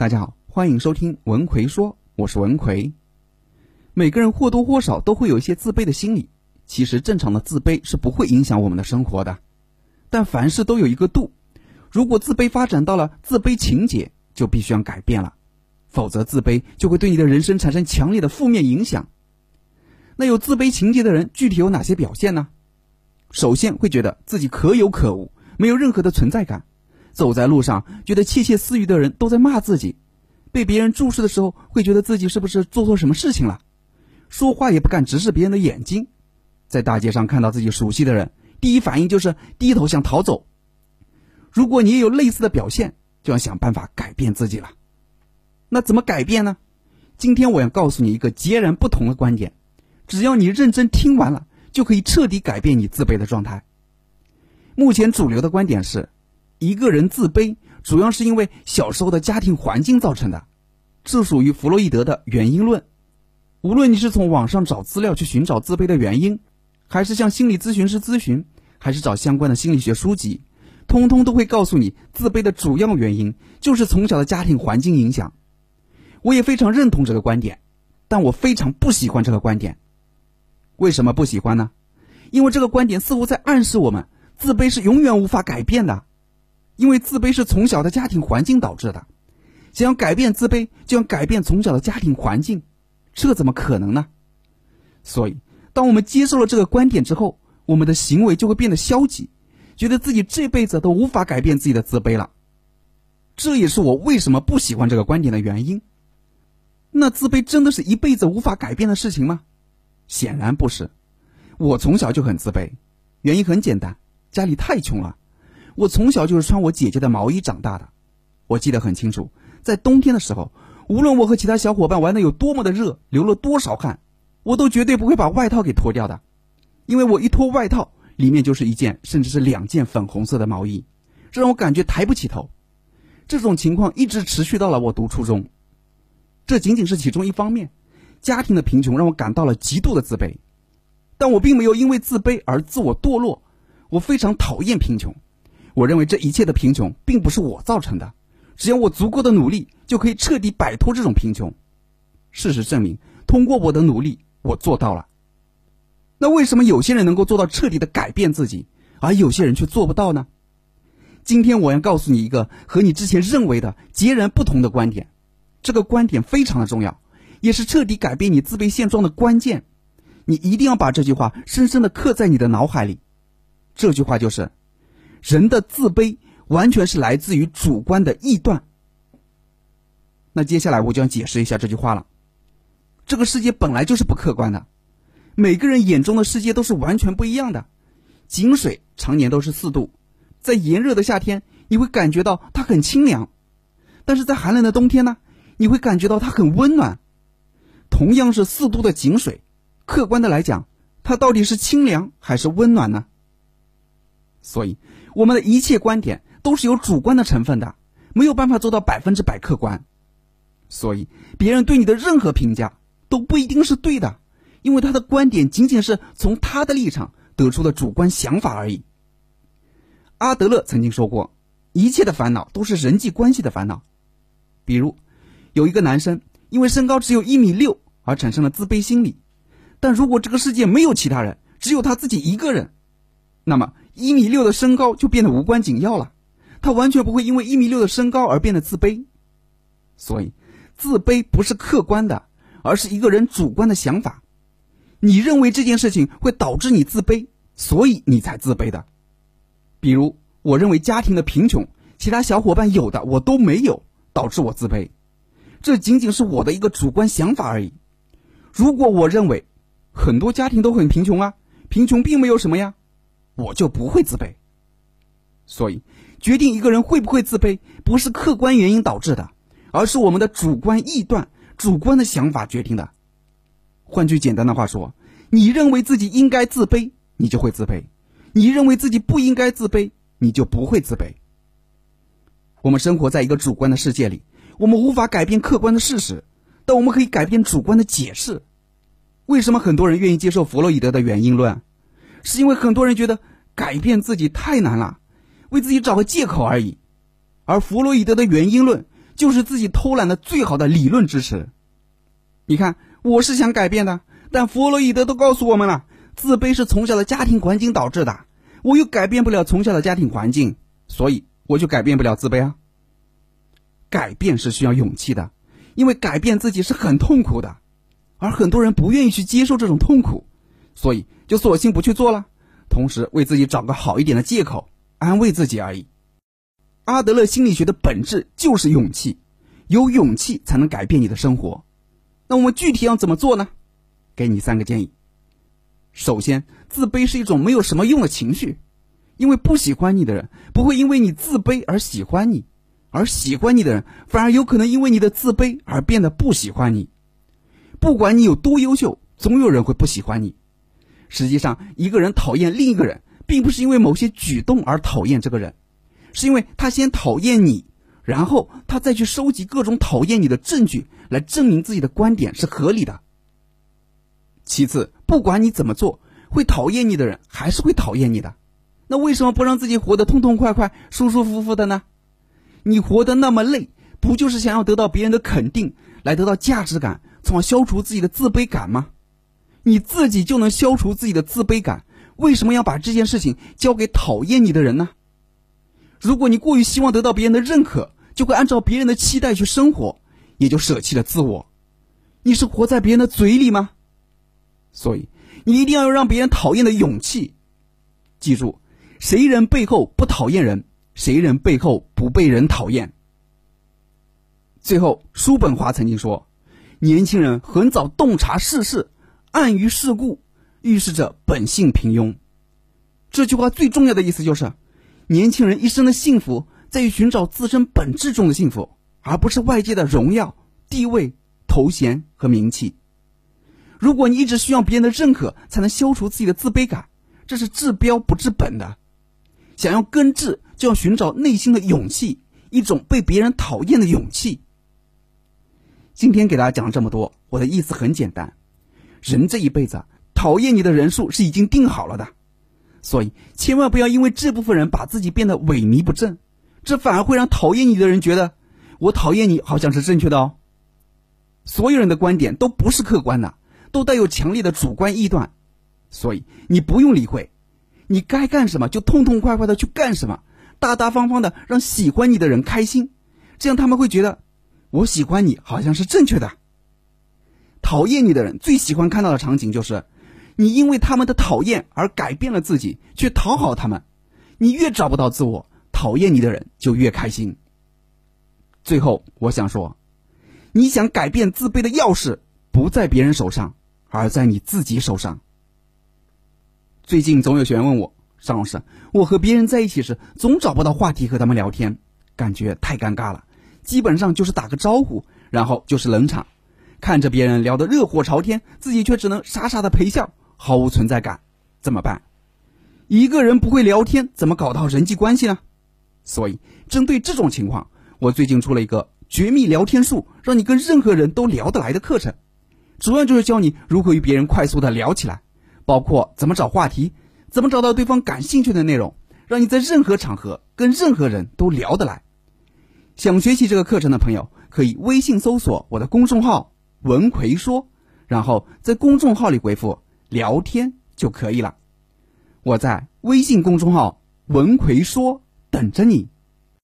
大家好，欢迎收听文奎说，我是文奎。每个人或多或少都会有一些自卑的心理，其实正常的自卑是不会影响我们的生活的，但凡事都有一个度。如果自卑发展到了自卑情节，就必须要改变了，否则自卑就会对你的人生产生强烈的负面影响。那有自卑情节的人具体有哪些表现呢？首先会觉得自己可有可无，没有任何的存在感。走在路上，觉得窃窃私语的人都在骂自己；被别人注视的时候，会觉得自己是不是做错什么事情了；说话也不敢直视别人的眼睛；在大街上看到自己熟悉的人，第一反应就是低头想逃走。如果你也有类似的表现，就要想办法改变自己了。那怎么改变呢？今天我要告诉你一个截然不同的观点，只要你认真听完了，就可以彻底改变你自卑的状态。目前主流的观点是。一个人自卑，主要是因为小时候的家庭环境造成的，这属于弗洛伊德的原因论。无论你是从网上找资料去寻找自卑的原因，还是向心理咨询师咨询，还是找相关的心理学书籍，通通都会告诉你，自卑的主要原因就是从小的家庭环境影响。我也非常认同这个观点，但我非常不喜欢这个观点。为什么不喜欢呢？因为这个观点似乎在暗示我们，自卑是永远无法改变的。因为自卑是从小的家庭环境导致的，想要改变自卑，就要改变从小的家庭环境，这怎么可能呢？所以，当我们接受了这个观点之后，我们的行为就会变得消极，觉得自己这辈子都无法改变自己的自卑了。这也是我为什么不喜欢这个观点的原因。那自卑真的是一辈子无法改变的事情吗？显然不是。我从小就很自卑，原因很简单，家里太穷了。我从小就是穿我姐姐的毛衣长大的，我记得很清楚，在冬天的时候，无论我和其他小伙伴玩的有多么的热，流了多少汗，我都绝对不会把外套给脱掉的，因为我一脱外套，里面就是一件甚至是两件粉红色的毛衣，这让我感觉抬不起头。这种情况一直持续到了我读初中，这仅仅是其中一方面，家庭的贫穷让我感到了极度的自卑，但我并没有因为自卑而自我堕落，我非常讨厌贫穷。我认为这一切的贫穷并不是我造成的，只要我足够的努力，就可以彻底摆脱这种贫穷。事实证明，通过我的努力，我做到了。那为什么有些人能够做到彻底的改变自己，而有些人却做不到呢？今天我要告诉你一个和你之前认为的截然不同的观点，这个观点非常的重要，也是彻底改变你自卑现状的关键。你一定要把这句话深深的刻在你的脑海里。这句话就是。人的自卑完全是来自于主观的臆断。那接下来我就要解释一下这句话了。这个世界本来就是不客观的，每个人眼中的世界都是完全不一样的。井水常年都是四度，在炎热的夏天，你会感觉到它很清凉；但是在寒冷的冬天呢，你会感觉到它很温暖。同样是四度的井水，客观的来讲，它到底是清凉还是温暖呢？所以。我们的一切观点都是有主观的成分的，没有办法做到百分之百客观，所以别人对你的任何评价都不一定是对的，因为他的观点仅仅是从他的立场得出的主观想法而已。阿德勒曾经说过，一切的烦恼都是人际关系的烦恼。比如，有一个男生因为身高只有一米六而产生了自卑心理，但如果这个世界没有其他人，只有他自己一个人，那么。一米六的身高就变得无关紧要了，他完全不会因为一米六的身高而变得自卑。所以，自卑不是客观的，而是一个人主观的想法。你认为这件事情会导致你自卑，所以你才自卑的。比如，我认为家庭的贫穷，其他小伙伴有的我都没有，导致我自卑。这仅仅是我的一个主观想法而已。如果我认为很多家庭都很贫穷啊，贫穷并没有什么呀。我就不会自卑，所以决定一个人会不会自卑，不是客观原因导致的，而是我们的主观臆断、主观的想法决定的。换句简单的话说，你认为自己应该自卑，你就会自卑；你认为自己不应该自卑，你就不会自卑。我们生活在一个主观的世界里，我们无法改变客观的事实，但我们可以改变主观的解释。为什么很多人愿意接受弗洛伊德的原因论？是因为很多人觉得改变自己太难了，为自己找个借口而已。而弗洛伊德的原因论就是自己偷懒的最好的理论支持。你看，我是想改变的，但弗洛伊德都告诉我们了，自卑是从小的家庭环境导致的。我又改变不了从小的家庭环境，所以我就改变不了自卑啊。改变是需要勇气的，因为改变自己是很痛苦的，而很多人不愿意去接受这种痛苦，所以就索性不去做了，同时为自己找个好一点的借口，安慰自己而已。阿德勒心理学的本质就是勇气，有勇气才能改变你的生活。那我们具体要怎么做呢？给你三个建议。首先，自卑是一种没有什么用的情绪，因为不喜欢你的人不会因为你自卑而喜欢你。而喜欢你的人，反而有可能因为你的自卑而变得不喜欢你。不管你有多优秀，总有人会不喜欢你。实际上，一个人讨厌另一个人，并不是因为某些举动而讨厌这个人，是因为他先讨厌你，然后他再去收集各种讨厌你的证据来证明自己的观点是合理的。其次，不管你怎么做，会讨厌你的人还是会讨厌你的。那为什么不让自己活得痛痛快快、舒舒服服的呢？你活得那么累，不就是想要得到别人的肯定，来得到价值感，从而消除自己的自卑感吗？你自己就能消除自己的自卑感，为什么要把这件事情交给讨厌你的人呢？如果你过于希望得到别人的认可，就会按照别人的期待去生活，也就舍弃了自我。你是活在别人的嘴里吗？所以，你一定要有让别人讨厌的勇气。记住，谁人背后不讨厌人？谁人背后不被人讨厌？最后，叔本华曾经说：“年轻人很早洞察世事，暗于世故，预示着本性平庸。”这句话最重要的意思就是，年轻人一生的幸福在于寻找自身本质中的幸福，而不是外界的荣耀、地位、头衔和名气。如果你一直需要别人的认可才能消除自己的自卑感，这是治标不治本的。想要根治。就要寻找内心的勇气，一种被别人讨厌的勇气。今天给大家讲了这么多，我的意思很简单：人这一辈子讨厌你的人数是已经定好了的，所以千万不要因为这部分人把自己变得萎靡不振，这反而会让讨厌你的人觉得我讨厌你好像是正确的哦。所有人的观点都不是客观的，都带有强烈的主观臆断，所以你不用理会，你该干什么就痛痛快快的去干什么。大大方方的让喜欢你的人开心，这样他们会觉得我喜欢你好像是正确的。讨厌你的人最喜欢看到的场景就是你因为他们的讨厌而改变了自己，去讨好他们。你越找不到自我，讨厌你的人就越开心。最后，我想说，你想改变自卑的钥匙不在别人手上，而在你自己手上。最近总有学员问我。尚老师，我和别人在一起时总找不到话题和他们聊天，感觉太尴尬了。基本上就是打个招呼，然后就是冷场，看着别人聊得热火朝天，自己却只能傻傻的陪笑，毫无存在感，怎么办？一个人不会聊天，怎么搞到人际关系呢？所以，针对这种情况，我最近出了一个绝密聊天术，让你跟任何人都聊得来的课程，主要就是教你如何与别人快速的聊起来，包括怎么找话题。怎么找到对方感兴趣的内容，让你在任何场合跟任何人都聊得来？想学习这个课程的朋友，可以微信搜索我的公众号“文奎说”，然后在公众号里回复“聊天”就可以了。我在微信公众号“文奎说”等着你。